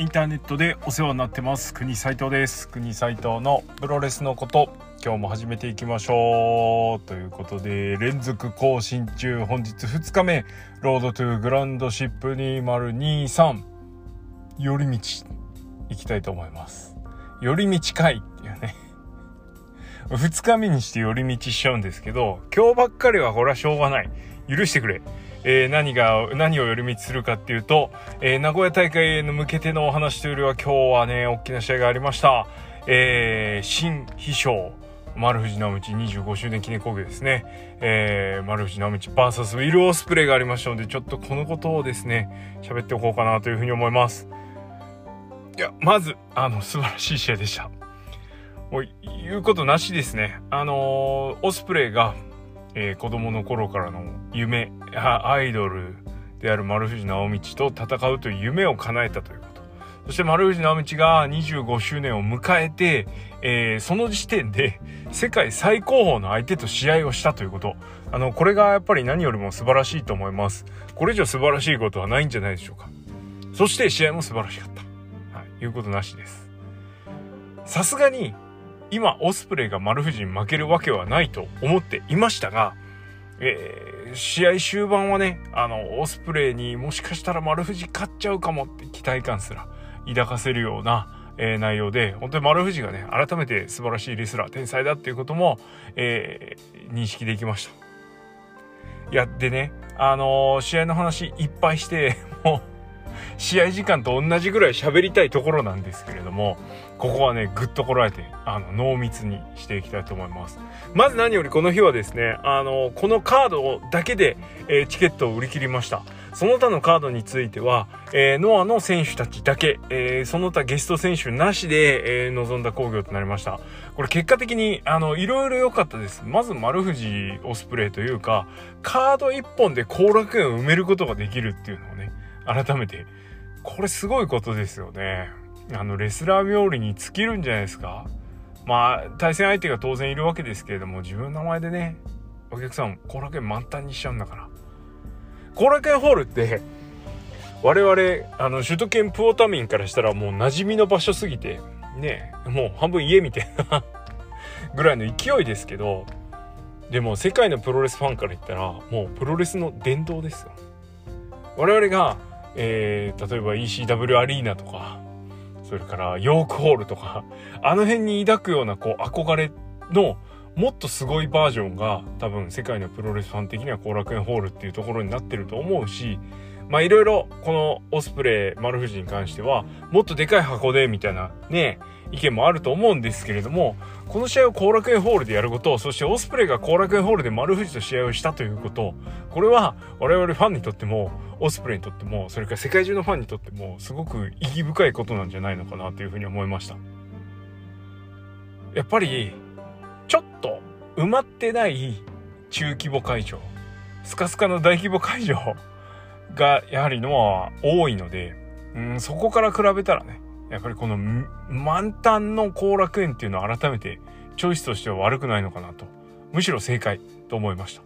インターネットでお世話になってます。国斉藤です。国斉藤のプロレスのこと今日も始めていきましょう。ということで連続更新中。本日2日目ロードトゥグランドシップ2023寄り道行きたいと思います。寄り道会っていうね。2日目にして寄り道しちゃうんですけど今日ばっかりはこれはしょうがない。許してくれ。えー、何が、何を寄り道するかっていうと、えー、名古屋大会への向けてのお話というよりは今日はね、大きな試合がありました。えー、新秘書、丸藤直道25周年記念講義ですね。えー、丸藤直道 VS ウィル・オスプレイがありましたので、ちょっとこのことをですね、喋っておこうかなというふうに思います。いや、まず、あの、素晴らしい試合でした。もう、言うことなしですね。あのー、オスプレイが、えー、子供の頃からの夢アイドルである丸藤直道と戦うという夢を叶えたということ。そして丸藤直道が25周年を迎えて、えー、その時点で世界最高峰の相手と試合をしたということ。あのこれがやっぱり何よりも素晴らしいと思います。これ以上素晴らしいことはないんじゃないでしょうか。そして試合も素晴らしかった、はい、いうことなしです。さすがに今オスプレイが丸藤に負けるわけはないと思っていましたが、えー、試合終盤はね、あの、オスプレイにもしかしたら丸藤勝っちゃうかもって期待感すら抱かせるような、えー、内容で、本当に丸藤がね、改めて素晴らしいレスラー、天才だっていうことも、えー、認識できました。いや、でね、あの試合の話いっぱいして、もう、試合時間と同じぐらい喋りたいところなんですけれども、ここはね、ぐっとこらえて、あの、濃密にしていきたいと思います。まず何よりこの日はですね、あの、このカードだけで、えー、チケットを売り切りました。その他のカードについては、えー、ノアの選手たちだけ、えー、その他ゲスト選手なしで、えー、臨んだ工業となりました。これ結果的に、あの、いろいろ良かったです。まず丸藤オスプレイというか、カード1本で後楽園を埋めることができるっていうのをね、改めてこれすごいことですよね。あの、レスラー冥利に尽きるんじゃないですか？まあ、対戦相手が当然いるわけですけれども、自分の名前でね、お客さん、後楽園満タンにしちゃうんだから。後楽園ホールって、我々、あの、首都圏プオタミンからしたらもう馴染みの場所すぎて、ね、もう半分家みたいな ぐらいの勢いですけど、でも世界のプロレスファンから言ったら、もうプロレスの殿堂ですよ。我々がえー、例えば ECW アリーナとか、それからヨークホールとか、あの辺に抱くようなこう憧れのもっとすごいバージョンが多分世界のプロレスファン的には後楽園ホールっていうところになってると思うし、まあいろいろこのオスプレイ丸藤に関してはもっとでかい箱でみたいなね、意見もあると思うんですけれども、この試合を後楽園ホールでやること、そしてオスプレイが後楽園ホールで丸藤と試合をしたということ、これは我々ファンにとっても、オスプレイにとっても、それから世界中のファンにとっても、すごく意義深いことなんじゃないのかなというふうに思いました。やっぱり、ちょっと埋まってない中規模会場、スカスカの大規模会場がやはりのは多いので、うん、そこから比べたらね、やっぱりこの満タンの後楽園っていうのは改めてチョイスとしては悪くないのかなと。むしろ正解と思いました。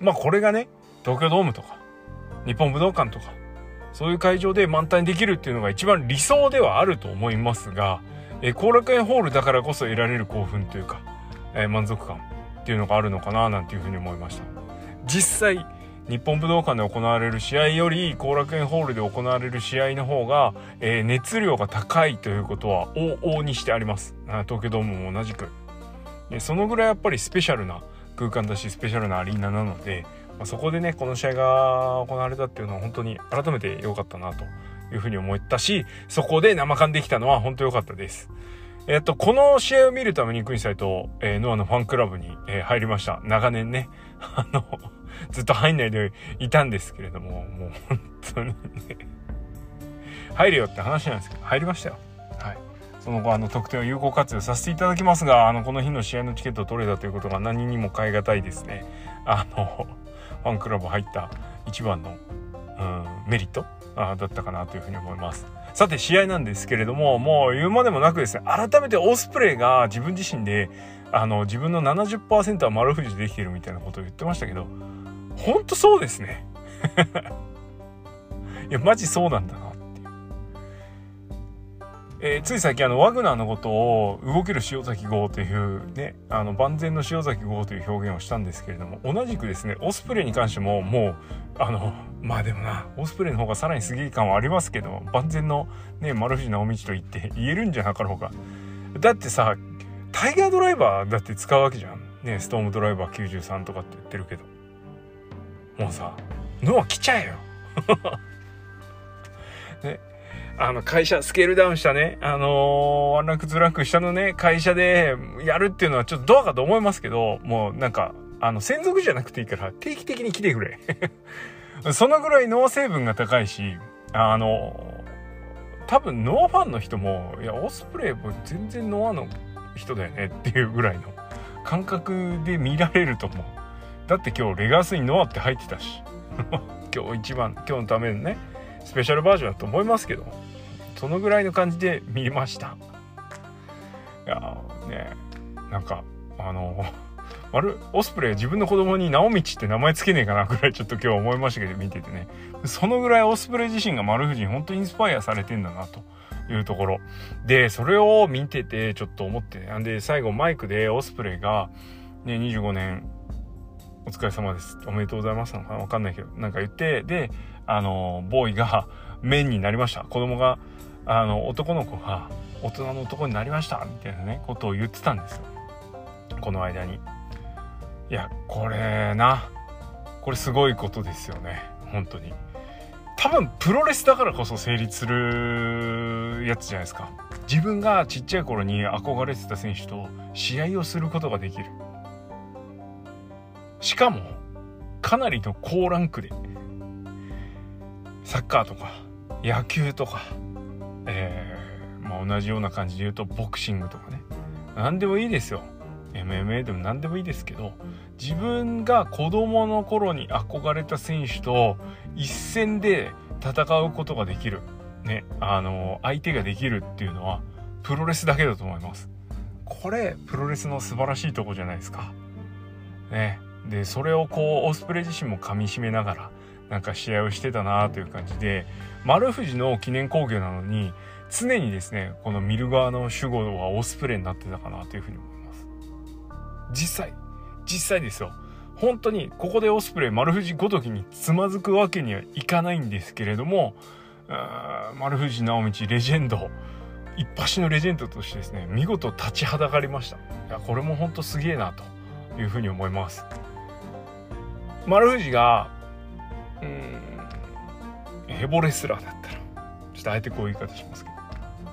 まあこれがね、東京ドームとか、日本武道館とか、そういう会場で満タンにできるっていうのが一番理想ではあると思いますが、え、後楽園ホールだからこそ得られる興奮というか、えー、満足感っていうのがあるのかななんていうふうに思いました。実際、日本武道館で行われる試合より後楽園ホールで行われる試合の方が、えー、熱量が高いということは往々にしてあります東京ドームも同じくそのぐらいやっぱりスペシャルな空間だしスペシャルなアリーナなので、まあ、そこでねこの試合が行われたっていうのは本当に改めて良かったなというふうに思ったしそこで生感できたのは本当良かったですえっと、この試合を見るために、クイサイと、えー、ノアのファンクラブに、えー、入りました。長年ね。あの、ずっと入んないでいたんですけれども、もう本当にね、入れよって話なんですけど、入りましたよ。はい。その後、あの、得点を有効活用させていただきますが、あの、この日の試合のチケットを取れたということが何にも代え難いですね。あの、ファンクラブ入った一番の、うん、メリットあだったかなというふうに思います。さて試合なんですけれども、もう言うまでもなくですね、改めてオスプレイが自分自身で、あの、自分の70%は丸藤でできてるみたいなことを言ってましたけど、ほんとそうですね。いや、マジそうなんだなって。えー、つい最近あのワグナーのことを動ける塩崎号というねあの万全の塩崎号という表現をしたんですけれども同じくですねオスプレイに関してももうあのまあでもなオスプレイの方がさらにすげえ感はありますけど万全のね丸藤直道と言って言えるんじゃなかろうかだってさタイガードライバーだって使うわけじゃんねストームドライバー93とかって言ってるけどもうさノア来ちゃえよ ねあの会社スケールダウンしたね、あのー、ワンランクツーランク下のね、会社でやるっていうのはちょっとどうかと思いますけど、もうなんか、あの、専属じゃなくていいから定期的に来てくれ。そのぐらい脳成分が高いし、あの、多分ノアファンの人も、いや、オスプレイも全然ノアの人だよねっていうぐらいの感覚で見られると思う。だって今日レガースにノアって入ってたし。今日一番、今日のためのね、スペシャルバージョンだと思いますけど。そのぐらいの感じで見ました。いやねなんかあの 丸オスプレイ自分の子供に直道って名前つけねえかなぐらいちょっと今日思いましたけど見ててね。そのぐらいオスプレイ自身が丸藤に本当にインスパイアされてんだなというところ。でそれを見ててちょっと思ってなんで最後マイクでオスプレイがね25年お疲れ様です。おめでとうございますのかな？わかんないけど、なんか言って、で、あの、ボーイが 面になりました。子供が、あの、男の子が大人の男になりました。みたいなね、ことを言ってたんですよ。この間に。いや、これな、これすごいことですよね。本当に。多分、プロレスだからこそ成立するやつじゃないですか。自分がちっちゃい頃に憧れてた選手と試合をすることができる。しかも、かなりの高ランクで、サッカーとか、野球とか、えー、まあ、同じような感じで言うと、ボクシングとかね。何でもいいですよ。MMA でも何でもいいですけど、自分が子供の頃に憧れた選手と一戦で戦うことができる。ね、あの、相手ができるっていうのは、プロレスだけだと思います。これ、プロレスの素晴らしいとこじゃないですか。ね。でそれをこうオスプレイ自身もかみしめながらなんか試合をしてたなという感じで丸藤の記念興行なのに常にですねこの見る側の主語はオスプレイになってたかなというふうに思います。実際実際ですよ。本当にここでオスプレイ丸藤ごときにつまずくわけにはいかないんですけれども丸藤直道レジェンド一発のレジェンドとしてですね見事立ちはだかりました。いやこれも本当すげえなというふうに思います。丸藤がうん。ヘボレスラーだったらちょっとあえてこういう言い方しますけど。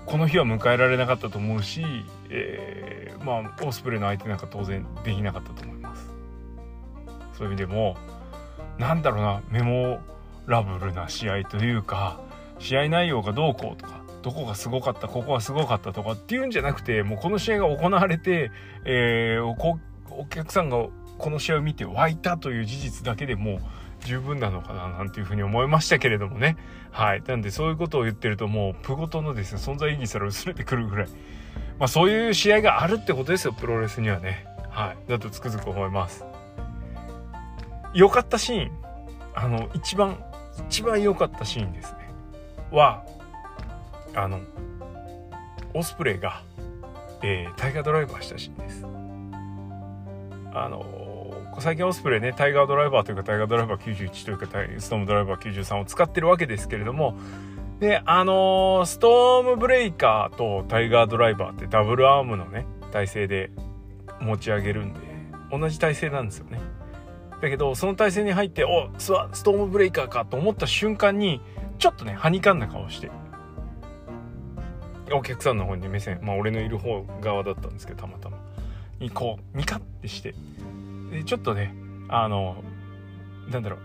この日は迎えられなかったと思うし、えー、まあオスプレイの相手なんか当然できなかったと思います。そういう意味でもなんだろうなメモラブルな試合というか試合内容がどうこうとかどこがすごかったここがすごかったとかっていうんじゃなくてもうこの試合が行われて、えー、お客さんがこの試合を見て湧いたという事実だけでも十分なのかななんていうふうに思いましたけれどもね。はい。なんでそういうことを言ってるともうプゴトのですね、存在意義すら薄れてくるぐらい。まあそういう試合があるってことですよ、プロレスにはね。はい。だとつくづく思います。良かったシーン。あの、一番、一番良かったシーンですね。は、あの、オスプレイが、えー、タイガードライバーしたシーンです。あの最近オスプレイねタイガードライバーというかタイガードライバー91というかストームドライバー93を使ってるわけですけれどもであのー、ストームブレイカーとタイガードライバーってダブルアームのね体勢で持ち上げるんで同じ体勢なんですよね。だけどその体勢に入っておスストームブレイカーかと思った瞬間にちょっとねはにかんだ顔してお客さんの方に目線まあ俺のいる方側だったんですけどたまたま。にこうミカってしてでちょっとねあのなんだろ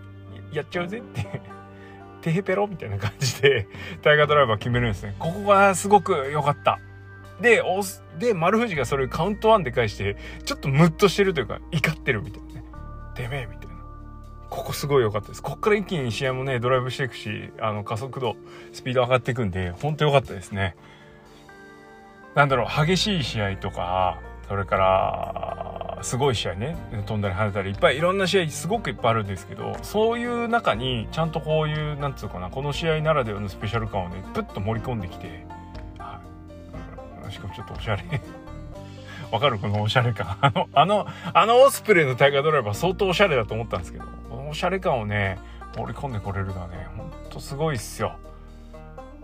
うやっちゃうぜって テヘペロみたいな感じで タイガードライバー決めるんですね。ここがすごく良かった。でおで丸藤がそれカウントワンで返してちょっとムッとしてるというか怒ってるみたいなね。てめえみたいな。ここすごい良かったです。こっから一気に試合もねドライブしていくしあの加速度スピード上がっていくんで本当良かったですね。なんだろう激しい試合とかそれからすごい試合ね飛んだり跳ねたりいっぱいいろんな試合すごくいっぱいあるんですけどそういう中にちゃんとこういうなんつうかなこの試合ならではのスペシャル感をねプッと盛り込んできて、はい、しかもちょっとおしゃれ。わかるこのおしゃれ感。あのあのあのオスプレイの大河ドライバー相当おしゃれだと思ったんですけどこのおしゃれ感をね盛り込んでこれるのはねほんとすごいっすよ。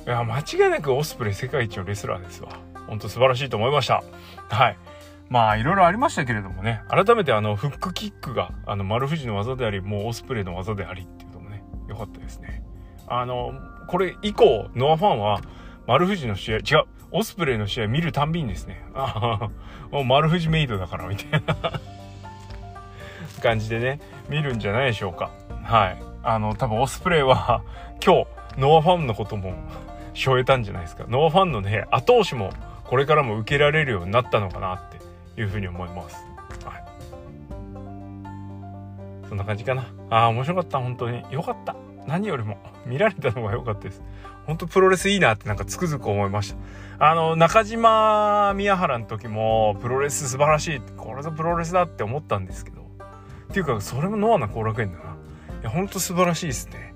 いや間違いなくオスプレイ世界一のレスラーですわ。ほんと素晴らしいと思いました。はい。まあいろいろありましたけれどもね。改めてあのフックキックがあの丸藤の技でありもうオスプレイの技でありっていうのもね。良かったですね。あのこれ以降ノアファンは丸藤の試合違うオスプレイの試合見るたんびにですね。ああもう丸藤メイドだからみたいな。感じでね見るんじゃないでしょうか。はい。あの多分オスプレイは今日ノアファンのことも しょえたんじゃないですか。ノアファンのね後押しもこれからも受けられるようになったのかなって。いうふうに思います。はい。そんな感じかな。ああ面白かった。本当に。よかった。何よりも。見られたのが良かったです。本当プロレスいいなってなんかつくづく思いました。あの中島宮原の時もプロレス素晴らしい。これぞプロレスだって思ったんですけど。っていうかそれもノアな後楽園だな。いやほんと素晴らしいですね。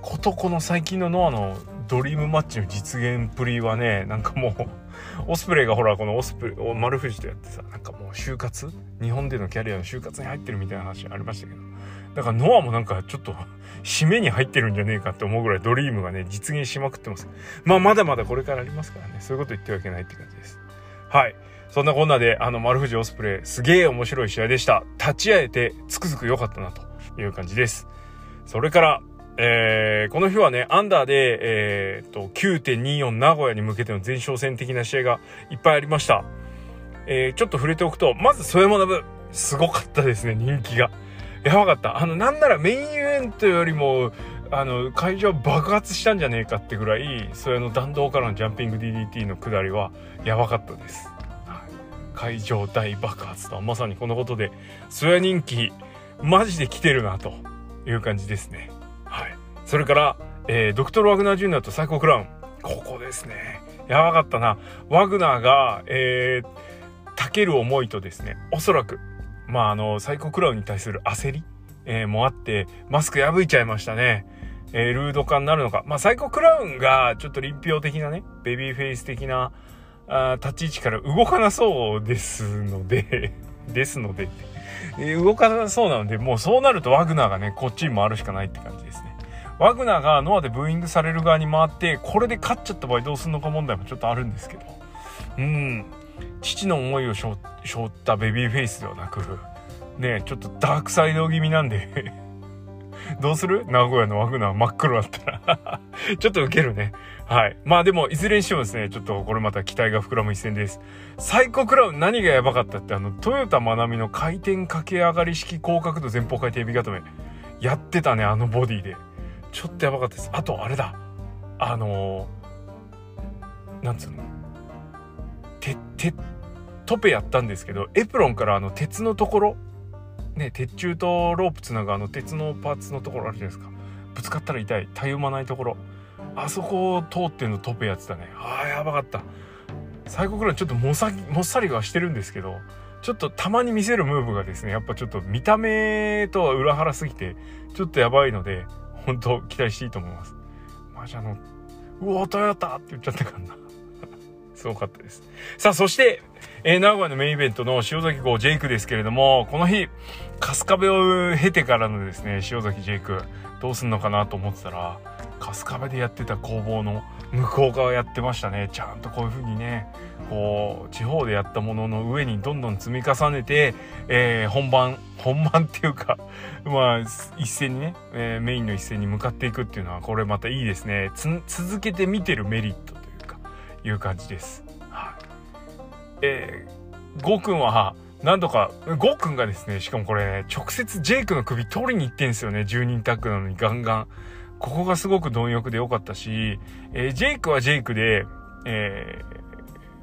ことこの最近のノアのドリームマッチの実現プリはねなんかもうオスプレイがほらこのオスプレイ丸藤とやってさなんかもう就活？日本でのキャリアの就活に入ってるみたいな話ありましたけど。だからノアもなんかちょっと締めに入ってるんじゃねえかって思うぐらいドリームがね実現しまくってます。まあまだまだこれからありますからね。そういうこと言ってはいけないって感じです。はい。そんなこんなであの丸藤オスプレイすげえ面白い試合でした。立ち会えてつくづく良かったなという感じです。それからえー、この日はね、アンダーで、えー、と、9.24名古屋に向けての前哨戦的な試合がいっぱいありました。えー、ちょっと触れておくと、まず、添山部、すごかったですね、人気が。やばかった。あの、なんならメインイベントよりも、あの、会場爆発したんじゃねえかってぐらい、それの弾道からのジャンピング DDT の下りは、やばかったです。会場大爆発とは、まさにこのことで、それ人気、マジで来てるな、という感じですね。それから、えー、ドクトル・ワグナー・ジュニアと最高クラウン。ここですね。やばかったな。ワグナーが、え、たける思いとですね、おそらく、まあ、あの、最高クラウンに対する焦り、えー、もあって、マスク破いちゃいましたね。えー、ルード化になるのか。まあ、サイコクラウンが、ちょっと臨氷的なね、ベビーフェイス的な、あ立ち位置から動かなそうですので ですので、え、動かなそうなので、もうそうなるとワグナーがね、こっちに回るしかないって感じですね。ワグナーがノアでブーイングされる側に回って、これで勝っちゃった場合どうすんのか問題もちょっとあるんですけど。うん。父の思いを背負ったベビーフェイスではなく、ねちょっとダークサイド気味なんで どうする？名古屋のワグナー真っ黒だったら ちょっとウケるね。はい。まあでも、いずれにしてもですね、ちょっとこれまた期待が膨らむ一戦です。サイコクラウン何がやばかったって、あの、トヨタマナミの回転駆け上がり式高角度前方回転エビ固め。やってたね、あのボディで。ちょっとやばかったです。あと、あれだ。あのー、なんつうの？て、て、トペやったんですけど、エプロンからあの鉄のところ、ね、鉄柱とロープつなぐあの鉄のパーツのところあるじゃないですか。ぶつかったら痛い。たゆまないところ。あそこを通ってんのトペやってたね。ああ、やばかった。最後くらいちょっともさもっさりはしてるんですけど、ちょっとたまに見せるムーブがですね、やっぱちょっと見た目とは裏腹すぎて、ちょっとやばいので、本当期待していいと思います。マジ、あの、うお、トヨタって言っちゃったからな。すごかったです。さあ、そして、えー、名古屋のメインイベントの塩崎号ジェイクですけれども、この日、春日部を経てからのですね、塩崎ジェイク、どうすんのかなと思ってたら、春日部でやってた工房の向こう側やってましたね。ちゃんとこういう風にね、こう、地方でやったものの上にどんどん積み重ねて、えー、本番、本番っていうか、まあ、一斉にね、えー、メインの一斉に向かっていくっていうのは、これまたいいですね。続けて見てるメリットというか、いう感じです。はい。えー、ゴーくんは、なんとか、ゴーくんがですね、しかもこれね、直接ジェイクの首取りに行ってんすよね、10人タッグなのにガンガン。ここがすごく貪欲で良かったし、えー、ジェイクはジェイクで、えー、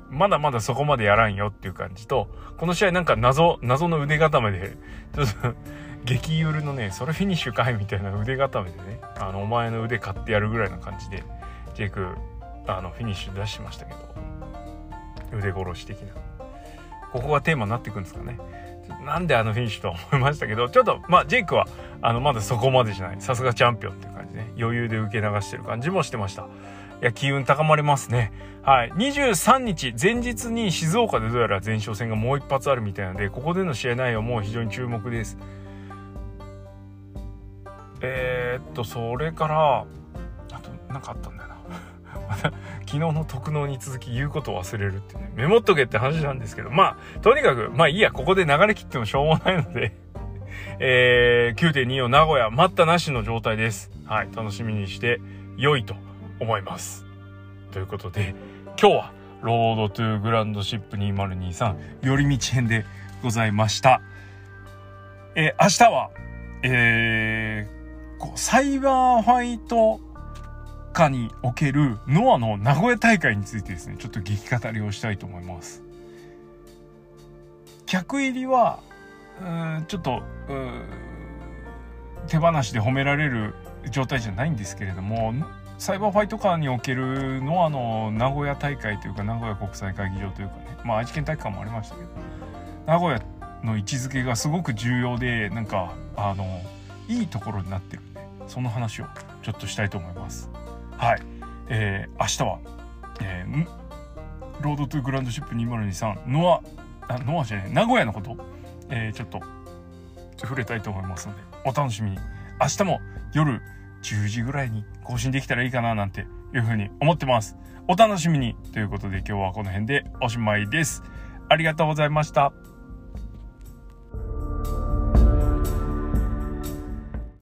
まだまだそこまでやらんよっていう感じと、この試合なんか謎、謎の腕固めで、ちょっと 激ゆるのね、それフィニッシュかいみたいな腕固めでね、あの、お前の腕買ってやるぐらいな感じで、ジェイク、あの、フィニッシュ出しましたけど、腕殺し的な。ここがテーマになっていくんですかね。なんであのフィニッシュと思いましたけど、ちょっと、まあ、ジェイクは、あの、まだそこまでじゃない。さすがチャンピオンっていうね。余裕で受け流してる感じもしてました。いや、機運高まれますね。はい。23日、前日に静岡でどうやら前哨戦がもう一発あるみたいなので、ここでの試合内容も非常に注目です。えー、っと、それから、あと、なんかあったんだよな。昨日の特納に続き言うことを忘れるってね、メモっとけって話なんですけど、まあ、とにかく、まあいいや、ここで流れ切ってもしょうもないのでえー、9.24名古屋、待ったなしの状態です。はい、楽しみにして良いと思います。ということで、今日は、 Road to GRAND SHIP 2023寄り道編でございました。えー、明日は、えー、サイバーファイト下におけるノアの名古屋大会についてですね、ちょっと激語りをしたいと思います。客入りは、うんちょっと手放しで褒められる状態じゃないんですけれども、サイバーファイトカーにおけるノアの名古屋大会というか、名古屋国際会議場というかね、まあ愛知県体育館もありましたけど、名古屋の位置づけがすごく重要で、なんか、あの、いいところになってるんで、その話をちょっとしたいと思います。はい。えー、明日は、えー、ロードトゥグランドシップ2023、ノア、あ、ノアじゃない、名古屋のこと、えー、ちょっと、触れたいと思いますので、お楽しみに。明日も夜10時ぐらいに更新できたらいいかななんていうふうに思ってます。お楽しみにということで今日はこの辺でおしまいです。ありがとうございました。